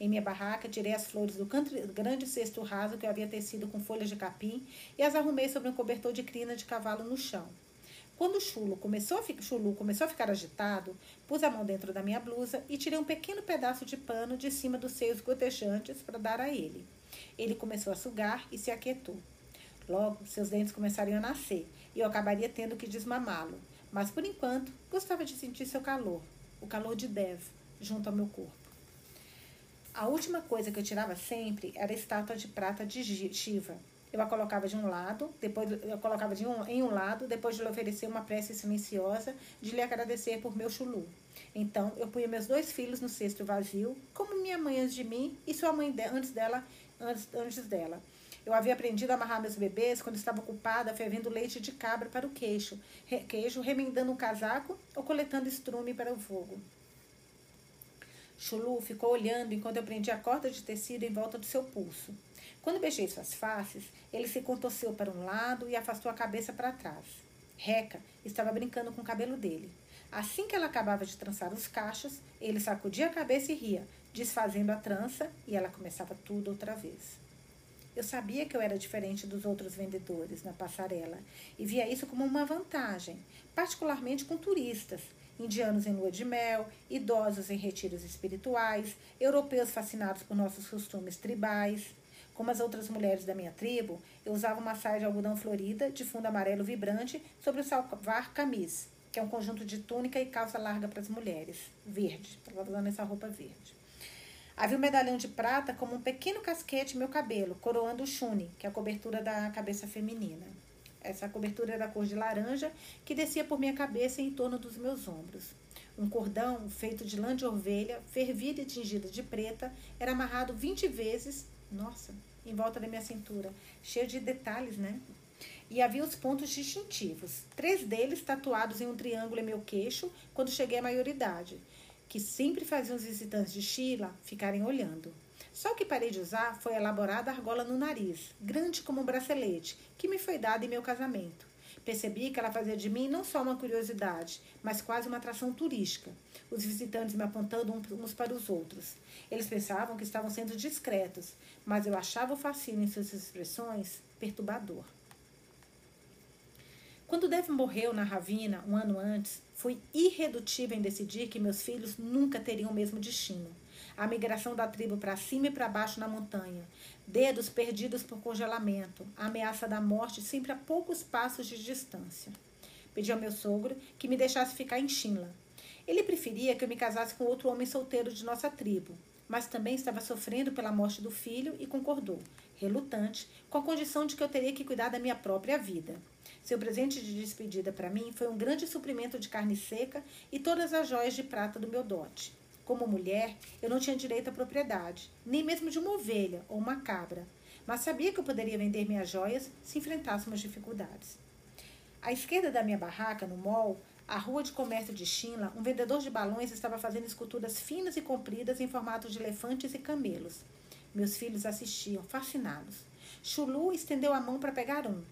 Em minha barraca, tirei as flores do grande cesto raso que eu havia tecido com folhas de capim e as arrumei sobre um cobertor de crina de cavalo no chão. Quando o chulo começou a, ficar, chulo começou a ficar agitado, pus a mão dentro da minha blusa e tirei um pequeno pedaço de pano de cima dos seios gotejantes para dar a ele. Ele começou a sugar e se aquietou. Logo, seus dentes começariam a nascer e eu acabaria tendo que desmamá-lo. Mas, por enquanto, gostava de sentir seu calor, o calor de Dev, junto ao meu corpo. A última coisa que eu tirava sempre era a estátua de prata de Shiva. Eu a colocava de um lado, depois eu colocava de um, em um lado, depois de lhe oferecer uma prece silenciosa de lhe agradecer por meu chulu. Então, eu punha meus dois filhos no cesto vazio, como minha mãe antes de mim e sua mãe de, antes dela, antes, antes dela. Eu havia aprendido a amarrar meus bebês quando estava ocupada fervendo leite de cabra para o queixo, queijo, remendando um casaco ou coletando estrume para o fogo. Chulu ficou olhando enquanto eu prendia a corda de tecido em volta do seu pulso. Quando beijei suas faces, ele se contorceu para um lado e afastou a cabeça para trás. Reca estava brincando com o cabelo dele. Assim que ela acabava de trançar os cachos, ele sacudia a cabeça e ria, desfazendo a trança, e ela começava tudo outra vez. Eu sabia que eu era diferente dos outros vendedores na passarela e via isso como uma vantagem, particularmente com turistas, indianos em lua de mel, idosos em retiros espirituais, europeus fascinados por nossos costumes tribais. Como as outras mulheres da minha tribo, eu usava uma saia de algodão florida de fundo amarelo vibrante sobre o salvar camis, que é um conjunto de túnica e calça larga para as mulheres, verde. Estava usando essa roupa verde. Havia um medalhão de prata como um pequeno casquete meu cabelo, coroando o chune, que é a cobertura da cabeça feminina. Essa cobertura era cor de laranja, que descia por minha cabeça e em torno dos meus ombros. Um cordão feito de lã de ovelha, fervido e tingido de preta, era amarrado 20 vezes, nossa, em volta da minha cintura, cheio de detalhes, né? E havia os pontos distintivos, três deles tatuados em um triângulo em meu queixo quando cheguei à maioridade, que sempre faziam os visitantes de Sheila ficarem olhando. Só o que parei de usar foi a elaborada argola no nariz, grande como um bracelete, que me foi dada em meu casamento. Percebi que ela fazia de mim não só uma curiosidade, mas quase uma atração turística, os visitantes me apontando uns para os outros. Eles pensavam que estavam sendo discretos, mas eu achava o fascínio em suas expressões perturbador. Quando Dev morreu na Ravina, um ano antes, fui irredutível em decidir que meus filhos nunca teriam o mesmo destino. A migração da tribo para cima e para baixo na montanha, dedos perdidos por congelamento, a ameaça da morte sempre a poucos passos de distância. Pedi ao meu sogro que me deixasse ficar em Shinla. Ele preferia que eu me casasse com outro homem solteiro de nossa tribo, mas também estava sofrendo pela morte do filho e concordou, relutante, com a condição de que eu teria que cuidar da minha própria vida. Seu presente de despedida para mim foi um grande suprimento de carne seca e todas as joias de prata do meu dote. Como mulher, eu não tinha direito à propriedade, nem mesmo de uma ovelha ou uma cabra, mas sabia que eu poderia vender minhas joias se enfrentássemos dificuldades. À esquerda da minha barraca, no mall, a rua de comércio de Shinla, um vendedor de balões estava fazendo esculturas finas e compridas em formato de elefantes e camelos. Meus filhos assistiam, fascinados. Chulu estendeu a mão para pegar um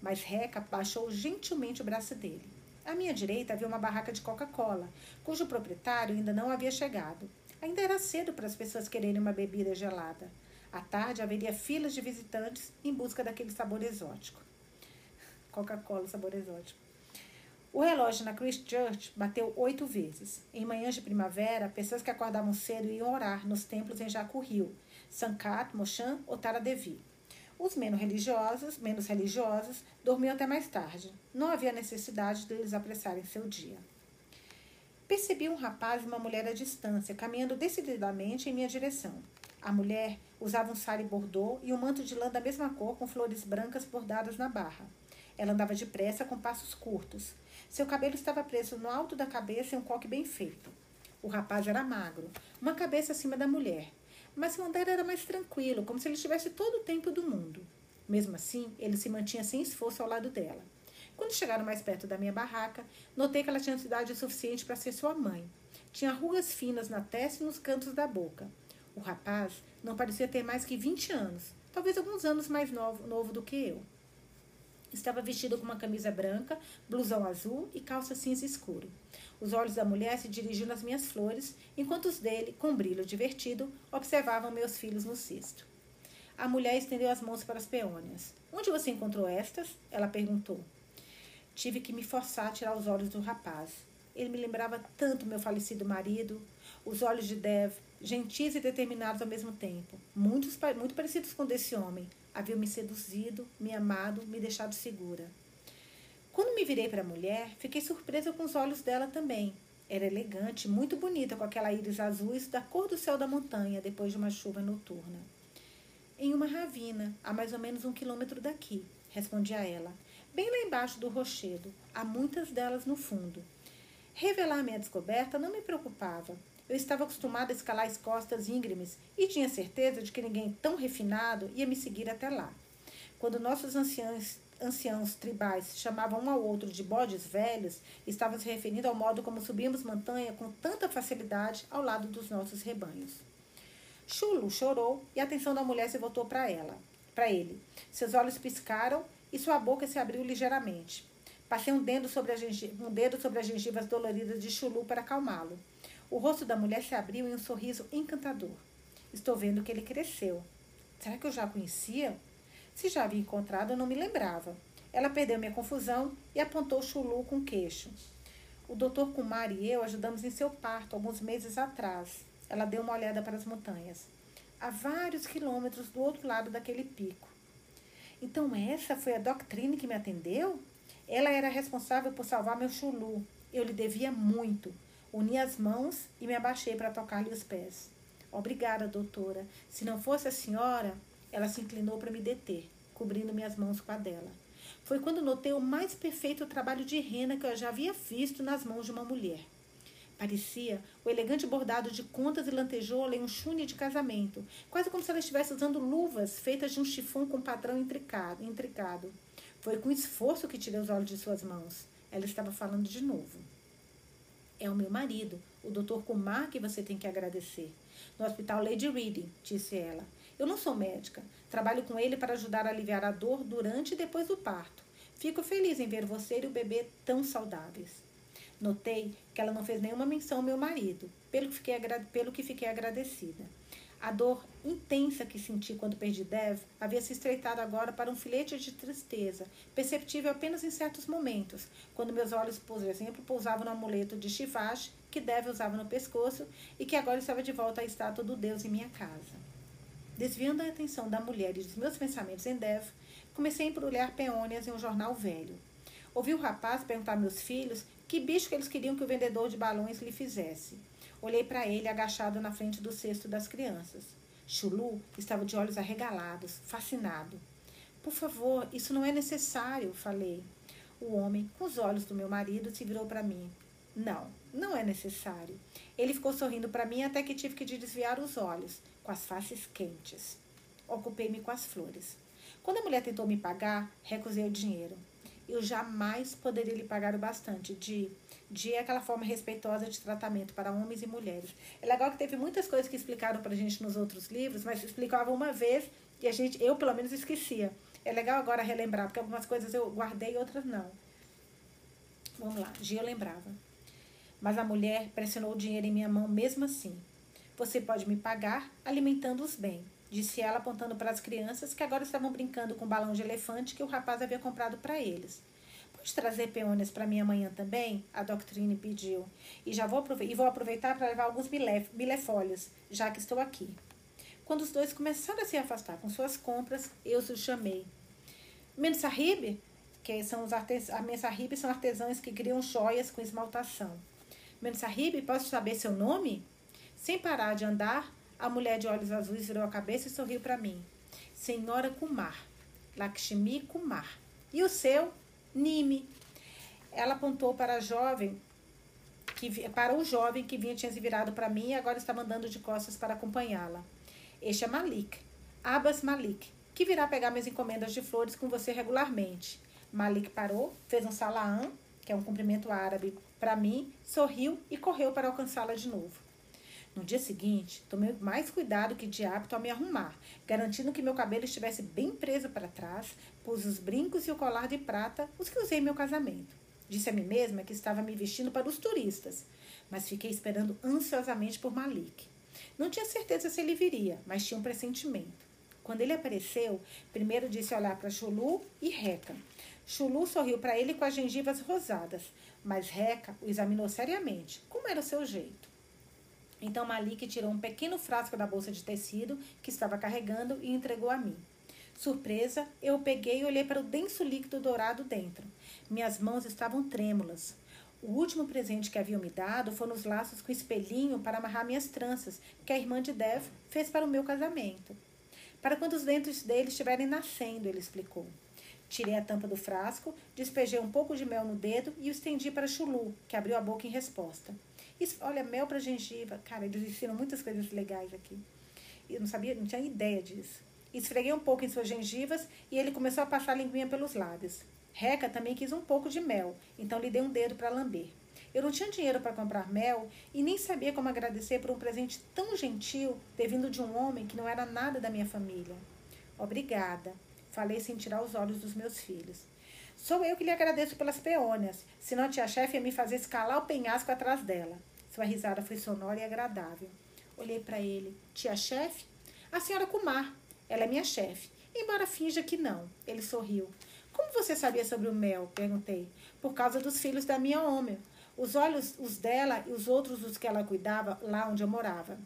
mas Reca baixou gentilmente o braço dele. À minha direita havia uma barraca de Coca-Cola, cujo proprietário ainda não havia chegado. Ainda era cedo para as pessoas quererem uma bebida gelada. À tarde haveria filas de visitantes em busca daquele sabor exótico. Coca-Cola, sabor exótico. O relógio na Christchurch bateu oito vezes. Em manhãs de primavera, pessoas que acordavam cedo iam orar nos templos em Jacu Rio, Sankat, Mochan ou Taradevi. Os menos religiosos, menos religiosos dormiam até mais tarde. Não havia necessidade de eles apressarem seu dia. Percebi um rapaz e uma mulher à distância, caminhando decididamente em minha direção. A mulher usava um sari bordô e um manto de lã da mesma cor com flores brancas bordadas na barra. Ela andava depressa com passos curtos. Seu cabelo estava preso no alto da cabeça em um coque bem feito. O rapaz era magro, uma cabeça acima da mulher, mas seu andar era mais tranquilo, como se ele tivesse todo o tempo do mundo. Mesmo assim, ele se mantinha sem esforço ao lado dela. Quando chegaram mais perto da minha barraca, notei que ela tinha idade suficiente para ser sua mãe. Tinha rugas finas na testa e nos cantos da boca. O rapaz não parecia ter mais que 20 anos, talvez alguns anos mais novo, novo do que eu. Estava vestido com uma camisa branca, blusão azul e calça cinza escuro. Os olhos da mulher se dirigiam nas minhas flores, enquanto os dele, com brilho divertido, observavam meus filhos no cesto. A mulher estendeu as mãos para as peônias. Onde você encontrou estas? Ela perguntou. Tive que me forçar a tirar os olhos do rapaz. Ele me lembrava tanto meu falecido marido, os olhos de Dev, gentis e determinados ao mesmo tempo, muitos, muito parecidos com desse homem, haviam me seduzido, me amado, me deixado segura. Quando me virei para a mulher, fiquei surpresa com os olhos dela também. Era elegante, muito bonita, com aquela íris azuis da cor do céu da montanha depois de uma chuva noturna. Em uma ravina, a mais ou menos um quilômetro daqui, respondi a ela, bem lá embaixo do rochedo, há muitas delas no fundo. Revelar minha descoberta não me preocupava. Eu estava acostumada a escalar as costas íngremes e tinha certeza de que ninguém tão refinado ia me seguir até lá. Quando nossos anciãos, anciãos tribais chamavam um ao outro de bodes velhos, estavam se referindo ao modo como subíamos montanha com tanta facilidade ao lado dos nossos rebanhos. Chulu chorou e a atenção da mulher se voltou para ela, para ele. Seus olhos piscaram e sua boca se abriu ligeiramente. Passei um dedo sobre, um dedo sobre as gengivas doloridas de Chulu para acalmá-lo. O rosto da mulher se abriu em um sorriso encantador. Estou vendo que ele cresceu. Será que eu já conhecia? Se já havia encontrado, eu não me lembrava. Ela perdeu minha confusão e apontou Chulu com queixo. O doutor Kumar e eu ajudamos em seu parto alguns meses atrás. Ela deu uma olhada para as montanhas. A vários quilômetros do outro lado daquele pico. Então essa foi a Doctrine que me atendeu? Ela era responsável por salvar meu Chulu. Eu lhe devia muito. Uni as mãos e me abaixei para tocar-lhe os pés. Obrigada, doutora. Se não fosse a senhora, ela se inclinou para me deter, cobrindo minhas mãos com a dela. Foi quando notei o mais perfeito trabalho de rena que eu já havia visto nas mãos de uma mulher. Parecia o elegante bordado de contas e lantejoula em um chune de casamento, quase como se ela estivesse usando luvas feitas de um chifão com padrão intricado. intricado. Foi com esforço que tirei os olhos de suas mãos. Ela estava falando de novo. É o meu marido, o Dr. Kumar, que você tem que agradecer. No hospital Lady Reading, disse ela. Eu não sou médica. Trabalho com ele para ajudar a aliviar a dor durante e depois do parto. Fico feliz em ver você e o bebê tão saudáveis. Notei que ela não fez nenhuma menção ao meu marido, pelo que fiquei, pelo que fiquei agradecida. A dor intensa que senti quando perdi Dev havia se estreitado agora para um filete de tristeza, perceptível apenas em certos momentos, quando meus olhos, por exemplo, pousavam no amuleto de Shivash que Dev usava no pescoço e que agora estava de volta à estátua do Deus em minha casa. Desviando a atenção da mulher e dos meus pensamentos em Dev, comecei a embrulhar peônias em um jornal velho. Ouvi o rapaz perguntar a meus filhos que bicho que eles queriam que o vendedor de balões lhe fizesse. Olhei para ele agachado na frente do cesto das crianças. Chulu estava de olhos arregalados, fascinado. Por favor, isso não é necessário, falei. O homem, com os olhos do meu marido, se virou para mim. Não, não é necessário. Ele ficou sorrindo para mim até que tive que desviar os olhos, com as faces quentes. Ocupei-me com as flores. Quando a mulher tentou me pagar, recusei o dinheiro. Eu jamais poderia lhe pagar o bastante de de aquela forma respeitosa de tratamento para homens e mulheres. É legal que teve muitas coisas que explicaram para a gente nos outros livros, mas explicavam uma vez e a gente, eu pelo menos esquecia. É legal agora relembrar, porque algumas coisas eu guardei outras não. Vamos lá, Gia lembrava. Mas a mulher pressionou o dinheiro em minha mão mesmo assim. Você pode me pagar alimentando-os bem, disse ela apontando para as crianças que agora estavam brincando com o balão de elefante que o rapaz havia comprado para eles. Pode trazer peônias para mim amanhã também? A Doctrine pediu. E já vou, e vou aproveitar para levar alguns bilefólios, já que estou aqui. Quando os dois começaram a se afastar com suas compras, eu os chamei. Mensahib, que são os artes... a Mensahib são artesãos que criam joias com esmaltação. Mensahib, posso saber seu nome? Sem parar de andar, a mulher de olhos azuis virou a cabeça e sorriu para mim. Senhora Kumar, Lakshmi Kumar. E o seu? Nime. Ela apontou para a jovem que para o jovem que vinha tinha se virado para mim e agora estava andando de costas para acompanhá-la. Este é Malik, Abbas Malik, que virá pegar minhas encomendas de flores com você regularmente. Malik parou, fez um salaam, que é um cumprimento árabe, para mim, sorriu e correu para alcançá-la de novo. No dia seguinte, tomei mais cuidado que de hábito ao me arrumar, garantindo que meu cabelo estivesse bem preso para trás, pus os brincos e o colar de prata, os que usei em meu casamento. Disse a mim mesma que estava me vestindo para os turistas, mas fiquei esperando ansiosamente por Malik. Não tinha certeza se ele viria, mas tinha um pressentimento. Quando ele apareceu, primeiro disse olhar para Chulu e Reca. Chulu sorriu para ele com as gengivas rosadas, mas Reca o examinou seriamente, como era o seu jeito. Então Malik tirou um pequeno frasco da bolsa de tecido que estava carregando e entregou a mim. Surpresa, eu peguei e olhei para o denso líquido dourado dentro. Minhas mãos estavam trêmulas. O último presente que haviam me dado foram os laços com espelhinho para amarrar minhas tranças, que a irmã de Dev fez para o meu casamento. Para quando os dentes dele estiverem nascendo, ele explicou. Tirei a tampa do frasco, despejei um pouco de mel no dedo e o estendi para Chulu, que abriu a boca em resposta. Isso, olha, mel para gengiva. Cara, eles ensinam muitas coisas legais aqui. Eu não sabia, não tinha ideia disso. Esfreguei um pouco em suas gengivas e ele começou a passar a linguinha pelos lábios. Reca também quis um pouco de mel, então lhe dei um dedo para lamber. Eu não tinha dinheiro para comprar mel e nem sabia como agradecer por um presente tão gentil ter vindo de um homem que não era nada da minha família. Obrigada, falei sem tirar os olhos dos meus filhos. Sou eu que lhe agradeço pelas peônias, senão a tia-chefe ia me fazer escalar o penhasco atrás dela. Sua risada foi sonora e agradável. Olhei para ele. Tia-chefe? A senhora Kumar. Ela é minha chefe. Embora finja que não. Ele sorriu. Como você sabia sobre o mel? Perguntei. Por causa dos filhos da minha homem. Os olhos, os dela e os outros dos que ela cuidava lá onde eu morava.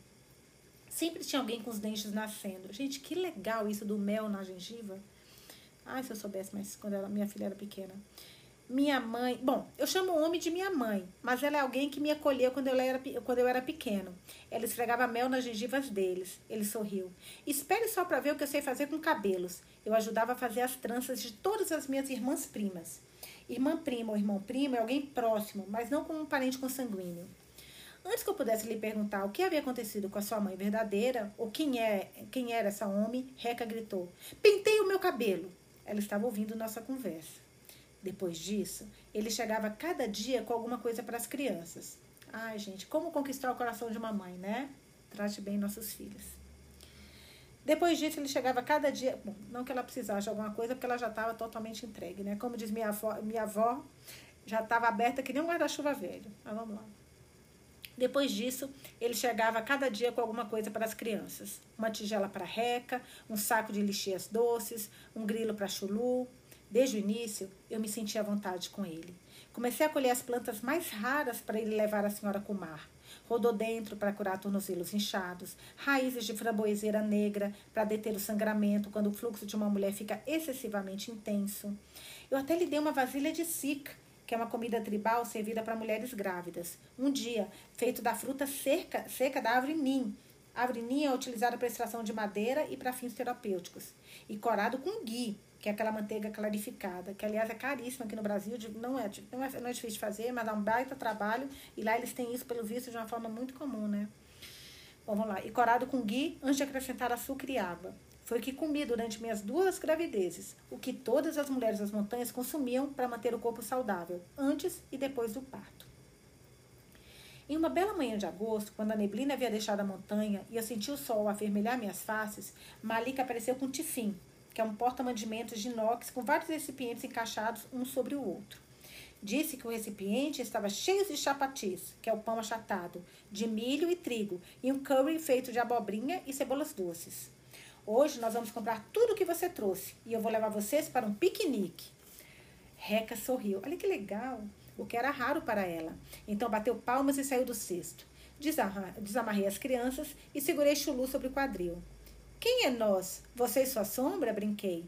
Sempre tinha alguém com os dentes nascendo. Gente, que legal isso do mel na gengiva. Ai, se eu soubesse, mas quando ela, minha filha era pequena. Minha mãe. Bom, eu chamo o homem de minha mãe, mas ela é alguém que me acolheu quando eu era, quando eu era pequeno. Ela esfregava mel nas gengivas deles. Ele sorriu. Espere só para ver o que eu sei fazer com cabelos. Eu ajudava a fazer as tranças de todas as minhas irmãs primas. Irmã prima ou irmão primo é alguém próximo, mas não como um parente consanguíneo. Antes que eu pudesse lhe perguntar o que havia acontecido com a sua mãe verdadeira, ou quem, é, quem era essa homem, Reca gritou: Pentei o meu cabelo! Ela estava ouvindo nossa conversa. Depois disso, ele chegava cada dia com alguma coisa para as crianças. Ai, gente, como conquistar o coração de uma mãe, né? Trate bem nossos filhos. Depois disso, ele chegava cada dia. Bom, não que ela precisasse de alguma coisa, porque ela já estava totalmente entregue, né? Como diz minha avó, minha avó já estava aberta que nem um guarda-chuva velho. Mas vamos lá. Depois disso, ele chegava cada dia com alguma coisa para as crianças: uma tigela para reca, um saco de lixias doces, um grilo para chulu, Desde o início, eu me senti à vontade com ele. Comecei a colher as plantas mais raras para ele levar à senhora Kumar. Rododentro para curar tornozelos inchados, raízes de framboeseira negra para deter o sangramento quando o fluxo de uma mulher fica excessivamente intenso. Eu até lhe dei uma vasilha de sikh, que é uma comida tribal servida para mulheres grávidas. Um dia, feito da fruta seca, seca da árvore nim. A árvore nim é utilizada para extração de madeira e para fins terapêuticos. E corado com ghee, que é aquela manteiga clarificada, que aliás é caríssima aqui no Brasil, não é, não é, não é difícil de fazer, mas dá um baita trabalho, e lá eles têm isso, pelo visto, de uma forma muito comum, né? Bom, vamos lá. E corado com ghee antes de acrescentar açúcar e água. Foi o que comi durante minhas duas gravidezes, o que todas as mulheres das montanhas consumiam para manter o corpo saudável, antes e depois do parto. Em uma bela manhã de agosto, quando a neblina havia deixado a montanha e eu senti o sol avermelhar minhas faces, Malika apareceu com tifim, que é um porta-mantimentos de inox com vários recipientes encaixados um sobre o outro. Disse que o recipiente estava cheio de chapatis, que é o pão achatado, de milho e trigo, e um curry feito de abobrinha e cebolas doces. Hoje nós vamos comprar tudo o que você trouxe e eu vou levar vocês para um piquenique. Reca sorriu. Olha que legal! O que era raro para ela. Então bateu palmas e saiu do cesto. Desamarrei as crianças e segurei Chulu sobre o quadril. Quem é nós? Você e sua sombra? Brinquei.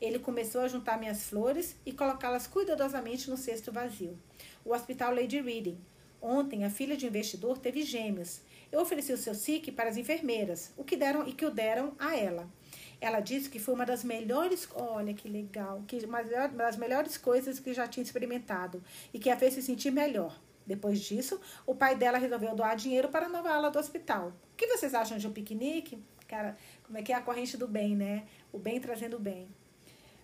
Ele começou a juntar minhas flores e colocá-las cuidadosamente no cesto vazio. O hospital Lady Reading. Ontem, a filha de um investidor teve gêmeos. Eu ofereci o seu SIC para as enfermeiras, o que deram e que o deram a ela. Ela disse que foi uma das melhores, olha que legal, que uma das melhores coisas que já tinha experimentado e que a fez se sentir melhor. Depois disso, o pai dela resolveu doar dinheiro para a nova ala do hospital. O que vocês acham de um piquenique? Cara, como é que é a corrente do bem, né? O bem trazendo o bem.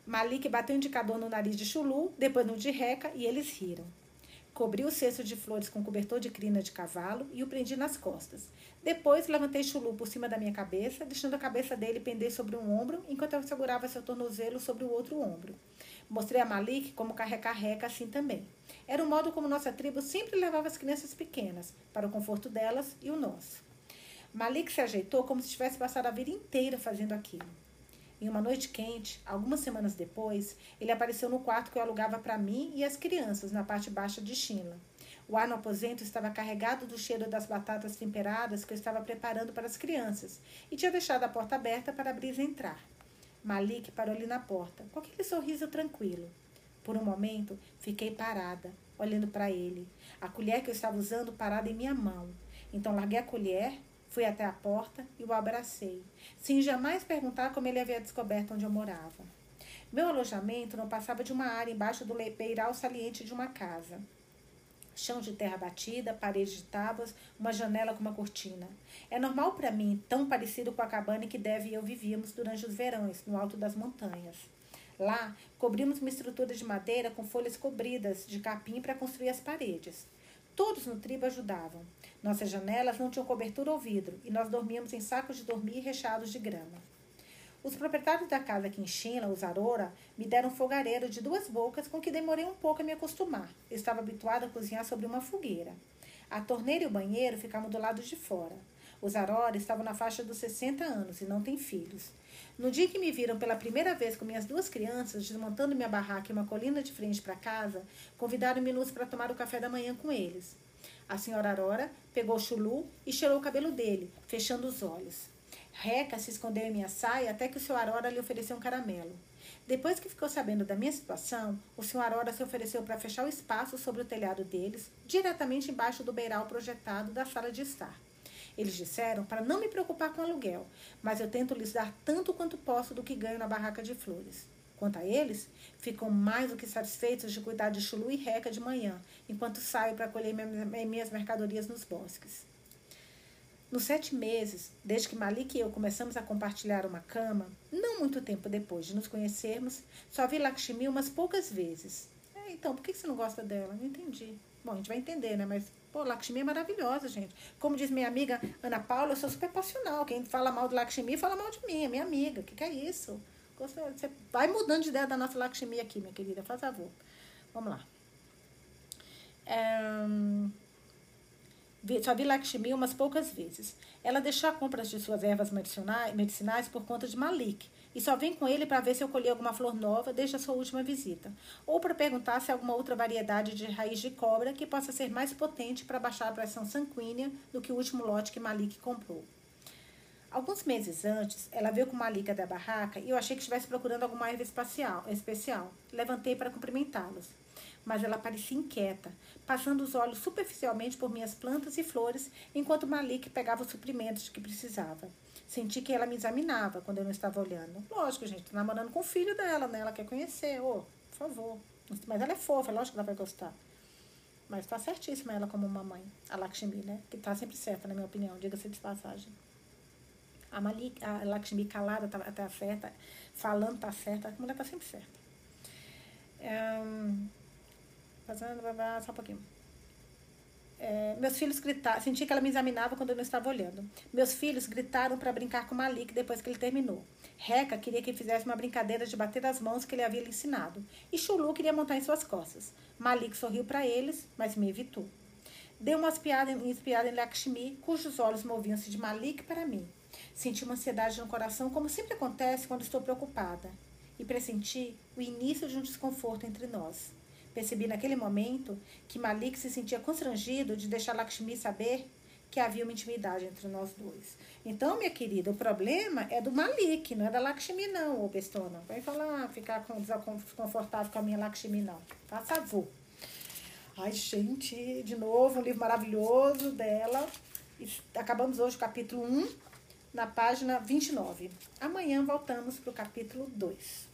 Malik bateu o indicador no nariz de Chulu, depois no de Reca, e eles riram. Cobri o cesto de flores com cobertor de crina de cavalo e o prendi nas costas. Depois levantei Chulu por cima da minha cabeça, deixando a cabeça dele pender sobre um ombro, enquanto eu segurava seu tornozelo sobre o outro ombro. Mostrei a Malik como carregar reca assim também. Era o modo como nossa tribo sempre levava as crianças pequenas, para o conforto delas e o nosso. Malik se ajeitou como se tivesse passado a vida inteira fazendo aquilo. Em uma noite quente, algumas semanas depois, ele apareceu no quarto que eu alugava para mim e as crianças, na parte baixa de China. O ar no aposento estava carregado do cheiro das batatas temperadas que eu estava preparando para as crianças e tinha deixado a porta aberta para a brisa entrar. Malik parou ali na porta, com aquele sorriso tranquilo. Por um momento, fiquei parada, olhando para ele, a colher que eu estava usando parada em minha mão. Então larguei a colher Fui até a porta e o abracei, sem jamais perguntar como ele havia descoberto onde eu morava. Meu alojamento não passava de uma área embaixo do beiral saliente de uma casa. Chão de terra batida, parede de tábuas, uma janela com uma cortina. É normal para mim, tão parecido com a cabana que Deve e eu vivíamos durante os verões, no alto das montanhas. Lá, cobrimos uma estrutura de madeira com folhas cobridas de capim para construir as paredes. Todos no tribo ajudavam. Nossas janelas não tinham cobertura ou vidro e nós dormíamos em sacos de dormir recheados de grama. Os proprietários da casa aqui em China, os Arora, me deram um fogareiro de duas bocas com que demorei um pouco a me acostumar. Eu estava habituada a cozinhar sobre uma fogueira. A torneira e o banheiro ficavam do lado de fora. Os Arora estavam na faixa dos 60 anos e não têm filhos. No dia que me viram pela primeira vez com minhas duas crianças, desmontando minha barraca em uma colina de frente para casa, convidaram-me para tomar o café da manhã com eles. A senhora Aurora pegou chulu e cheirou o cabelo dele, fechando os olhos. Reca se escondeu em minha saia até que o senhor Aurora lhe ofereceu um caramelo. Depois que ficou sabendo da minha situação, o senhor Aurora se ofereceu para fechar o espaço sobre o telhado deles, diretamente embaixo do beiral projetado da sala de estar. Eles disseram para não me preocupar com aluguel, mas eu tento lhes dar tanto quanto posso do que ganho na barraca de flores. Quanto a eles, ficam mais do que satisfeitos de cuidar de Chulu e Reca de manhã, enquanto saio para colher minhas mercadorias nos bosques. Nos sete meses, desde que Malik e eu começamos a compartilhar uma cama, não muito tempo depois de nos conhecermos, só vi Lakshmi umas poucas vezes. É, então, por que você não gosta dela? Não entendi. Bom, a gente vai entender, né? Mas, pô, Lakshmi é maravilhosa, gente. Como diz minha amiga Ana Paula, eu sou super passional. Quem fala mal de Lakshmi, fala mal de mim, é minha amiga. O que, que é isso? Você vai mudando de ideia da nossa Lakshmi aqui, minha querida, faz favor. Vamos lá. É, só vi Lakshmi umas poucas vezes. Ela deixou a compra de suas ervas medicinais por conta de Malik e só vem com ele para ver se eu colhi alguma flor nova desde a sua última visita, ou para perguntar se há alguma outra variedade de raiz de cobra que possa ser mais potente para baixar a pressão sanguínea do que o último lote que Malik comprou. Alguns meses antes, ela veio com uma liga da barraca e eu achei que estivesse procurando alguma erva espacial, especial. Levantei para cumprimentá-los. Mas ela parecia inquieta, passando os olhos superficialmente por minhas plantas e flores, enquanto Malik pegava os suprimentos que precisava. Senti que ela me examinava quando eu não estava olhando. Lógico, gente, tô namorando com o filho dela, né? Ela quer conhecer, ô, oh, por favor. Mas ela é fofa, lógico que ela vai gostar. Mas tá certíssima ela como mamãe, a Lakshmi, né? Que tá sempre certa, na minha opinião, diga-se de passagem. A, Malik, a Lakshmi calada tá, tá certa, falando tá certa, a mulher tá sempre certa. Um, fazendo, só um pouquinho. É, meus filhos gritaram, senti que ela me examinava quando eu não estava olhando. Meus filhos gritaram para brincar com Malik depois que ele terminou. Reca queria que fizesse uma brincadeira de bater as mãos que ele havia lhe ensinado. E Chulu queria montar em suas costas. Malik sorriu para eles, mas me evitou. Deu uma espiada, espiada em Lakshmi, cujos olhos moviam-se de Malik para mim. Senti uma ansiedade no coração, como sempre acontece quando estou preocupada, e pressenti o início de um desconforto entre nós. Percebi naquele momento que Malik se sentia constrangido de deixar Lakshmi saber que havia uma intimidade entre nós dois. Então, minha querida, o problema é do Malik, não é da Lakshmi, não, ô bestona. Vai falar, ficar desconfortável com a minha Lakshmi, não. Faz favor. Ai, gente, de novo, um livro maravilhoso dela. Acabamos hoje o capítulo 1 na página 29. Amanhã voltamos para o capítulo 2.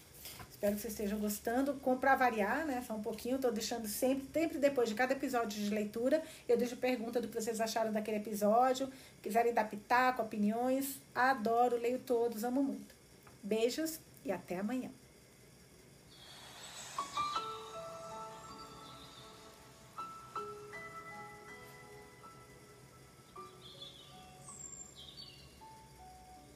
Espero que vocês estejam gostando. Com para variar, né? Só um pouquinho, estou deixando sempre, sempre depois de cada episódio de leitura, eu deixo pergunta do que vocês acharam daquele episódio. Quiserem dar pitaco, opiniões, adoro, leio todos, amo muito. Beijos e até amanhã.